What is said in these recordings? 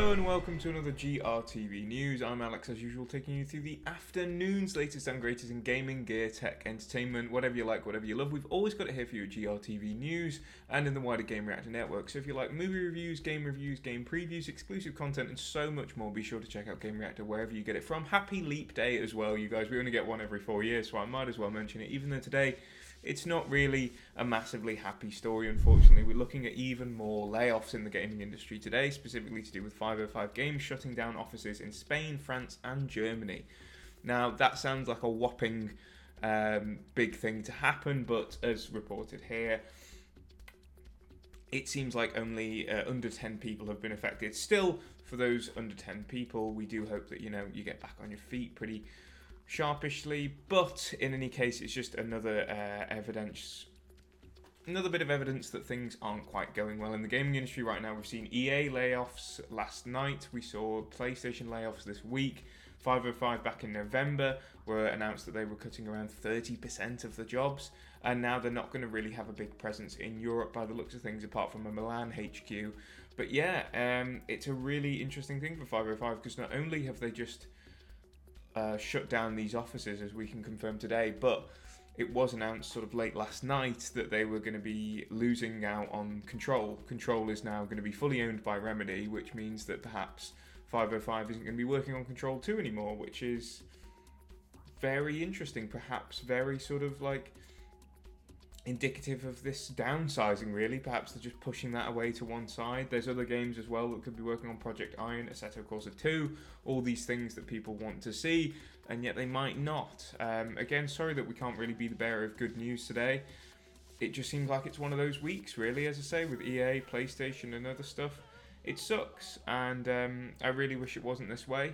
Hello and welcome to another GRTV News. I'm Alex, as usual, taking you through the afternoon's latest and greatest in gaming, gear, tech, entertainment, whatever you like, whatever you love. We've always got it here for you at GRTV News and in the wider Gamereactor network. So if you like movie reviews, game reviews, game previews, exclusive content, and so much more, be sure to check out Gamereactor wherever you get it from. Happy Leap Day as well, you guys. We only get one every four years, so I might as well mention it, even though today it's not really a massively happy story, unfortunately. We're looking at even more layoffs in the gaming industry today, specifically to do with 505 Games shutting down offices in Spain, France, and Germany. Now, that sounds like a whopping um, big thing to happen, but as reported here, it seems like only uh, under 10 people have been affected. Still, for those under 10 people, we do hope that you know you get back on your feet pretty sharpishly, but in any case, it's just another uh, evidence. Another bit of evidence that things aren't quite going well in the gaming industry right now. We've seen EA layoffs last night. We saw PlayStation layoffs this week. 505 back in November were announced that they were cutting around 30% of the jobs, and now they're not going to really have a big presence in Europe by the looks of things, apart from a Milan HQ. But yeah, um, it's a really interesting thing for 505 because not only have they just uh, shut down these offices, as we can confirm today. But it was announced sort of late last night that they were going to be losing out on Control. Control is now going to be fully owned by Remedy, which means that perhaps 505 isn't going to be working on Control 2 anymore, which is very interesting. Perhaps very sort of like indicative of this downsizing, really. Perhaps they're just pushing that away to one side. There's other games as well that could be working on Project Iron, Assetto Corsa 2, all these things that people want to see, and yet they might not. Um, again, sorry that we can't really be the bearer of good news today. It just seems like it's one of those weeks, really, as I say, with EA, PlayStation, and other stuff. It sucks, and um, I really wish it wasn't this way.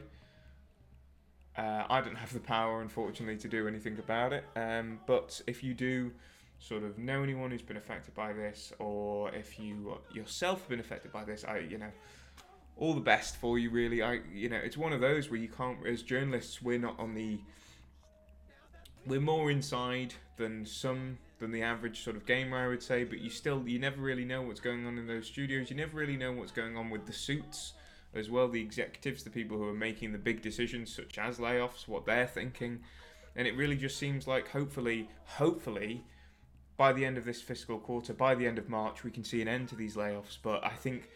Uh, I don't have the power, unfortunately, to do anything about it. Um, but if you do sort of know anyone who's been affected by this, or if you yourself have been affected by this, I you know all the best for you. Really, I you know it's one of those where you can't as journalists we're not on the we're more inside than some than the average sort of gamer I would say, but you still you never really know what's going on in those studios. You never really know what's going on with the suits as well, the executives, the people who are making the big decisions such as layoffs, what they're thinking. And it really just seems like hopefully, hopefully, by the end of this fiscal quarter, by the end of March, we can see an end to these layoffs. But I think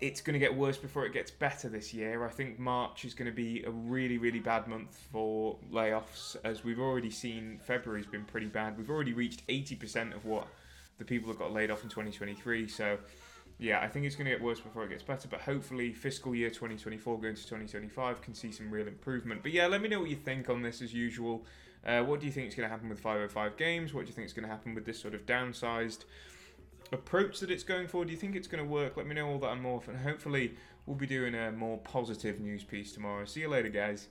it's going to get worse before it gets better this year. I think March is going to be a really, really bad month for layoffs, as we've already seen February's been pretty bad. We've already reached 80% of what the people that got laid off in 2023. So, yeah, I think it's going to get worse before it gets better. But hopefully, fiscal year 2024 going to 2025 can see some real improvement. But yeah, let me know what you think on this as usual. Uh, what do you think is going to happen with 505 games? What do you think is going to happen with this sort of downsized approach that it's going for? Do you think it's going to work? Let me know all that and more. And hopefully, we'll be doing a more positive news piece tomorrow. See you later, guys.